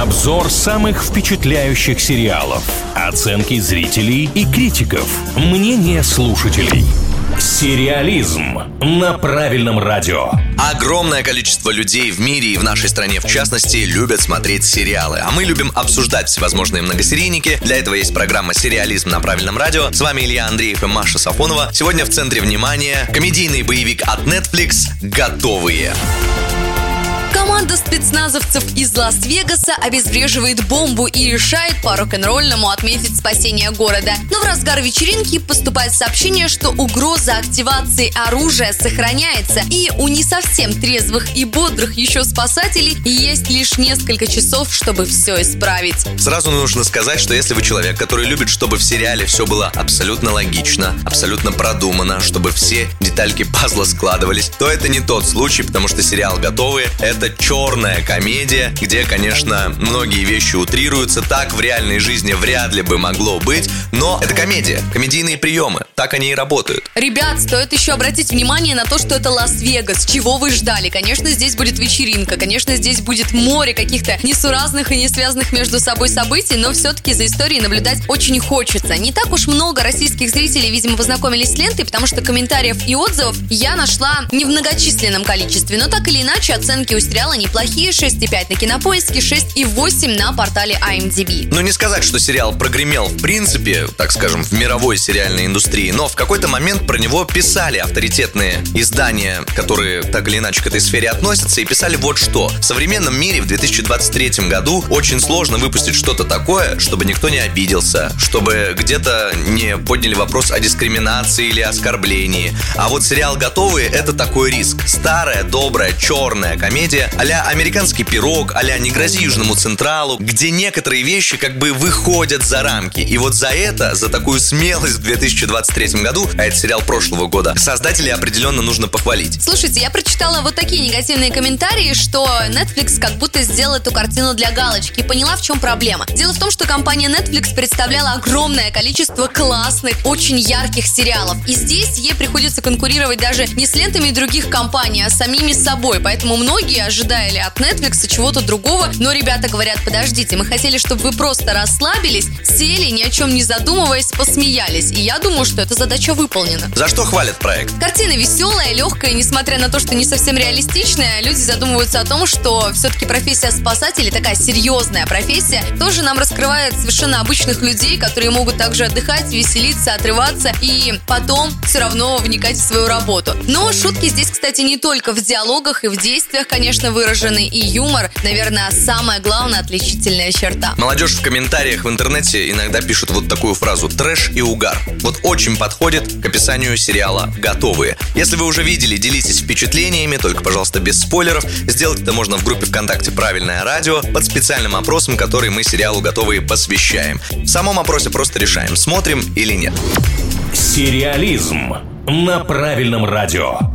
Обзор самых впечатляющих сериалов. Оценки зрителей и критиков. Мнение слушателей. Сериализм на правильном радио. Огромное количество людей в мире и в нашей стране в частности любят смотреть сериалы. А мы любим обсуждать всевозможные многосерийники. Для этого есть программа «Сериализм на правильном радио». С вами Илья Андреев и Маша Сафонова. Сегодня в центре внимания комедийный боевик от Netflix «Готовые». Команда спецназовцев из Лас-Вегаса обезвреживает бомбу и решает по рок-н-ролльному отметить спасение города. Но в разгар вечеринки поступает сообщение, что угроза активации оружия сохраняется, и у не совсем трезвых и бодрых еще спасателей есть лишь несколько часов, чтобы все исправить. Сразу нужно сказать, что если вы человек, который любит, чтобы в сериале все было абсолютно логично, абсолютно продумано, чтобы все детальки пазла складывались, то это не тот случай, потому что сериал «Готовые» — это черная комедия, где, конечно, многие вещи утрируются. Так в реальной жизни вряд ли бы могло быть, но это комедия, комедийные приемы. Так они и работают. Ребят, стоит еще обратить внимание на то, что это Лас-Вегас. Чего вы ждали? Конечно, здесь будет вечеринка, конечно, здесь будет море каких-то несуразных и не связанных между собой событий, но все-таки за историей наблюдать очень хочется. Не так уж много российских зрителей, видимо, познакомились с лентой, потому что комментариев и отзывов я нашла не в многочисленном количестве, но так или иначе оценки у сериала неплохие, 6,5 на кинопоиске, 6,8 на портале IMDb. Ну не сказать, что сериал прогремел в принципе, так скажем, в мировой сериальной индустрии, но в какой-то момент про него писали авторитетные издания, которые так или иначе к этой сфере относятся, и писали вот что. В современном мире в 2023 году очень сложно выпустить что-то такое, чтобы никто не обиделся, чтобы где-то не подняли вопрос о дискриминации или оскорблении. А вот сериал «Готовые» — это такой риск. Старая, добрая, черная комедия а «Американский пирог», а «Не грози Южному Централу», где некоторые вещи как бы выходят за рамки. И вот за это, за такую смелость в 2023 году, а это сериал прошлого года, создателей определенно нужно похвалить. Слушайте, я прочитала вот такие негативные комментарии, что Netflix как будто сделал эту картину для галочки и поняла, в чем проблема. Дело в том, что компания Netflix представляла огромное количество классных, очень ярких сериалов. И здесь ей приходится конкурировать даже не с лентами других компаний, а с самими собой. Поэтому многие ожидали от Netflix чего-то другого, но ребята говорят, подождите, мы хотели, чтобы вы просто расслабились, сели, ни о чем не задумываясь, посмеялись. И я думаю, что эта задача выполнена. За что хвалят проект? Картина веселая, легкая, несмотря на то, что не совсем реалистичная, люди задумываются о том, что все-таки профессия спасателя, такая серьезная профессия, тоже нам раскрывает совершенно обычных людей, которые могут также отдыхать, веселиться, отрываться и потом все равно вникать в свою работу. Но шутки здесь, кстати, не только в диалогах и в действиях, конечно, выражены, и юмор, наверное, самая главная отличительная черта. Молодежь в комментариях в интернете иногда пишут вот такую фразу «трэш и угар». Вот очень подходит к описанию сериала «Готовые». Если вы уже видели, делитесь впечатлениями, только, пожалуйста, без спойлеров. Сделать это можно в группе ВКонтакте «Правильное радио» под специальным опросом, который мы сериалу «Готовые» посвящаем. В самом опросе просто решаем, смотрим или нет. Сериализм на правильном радио.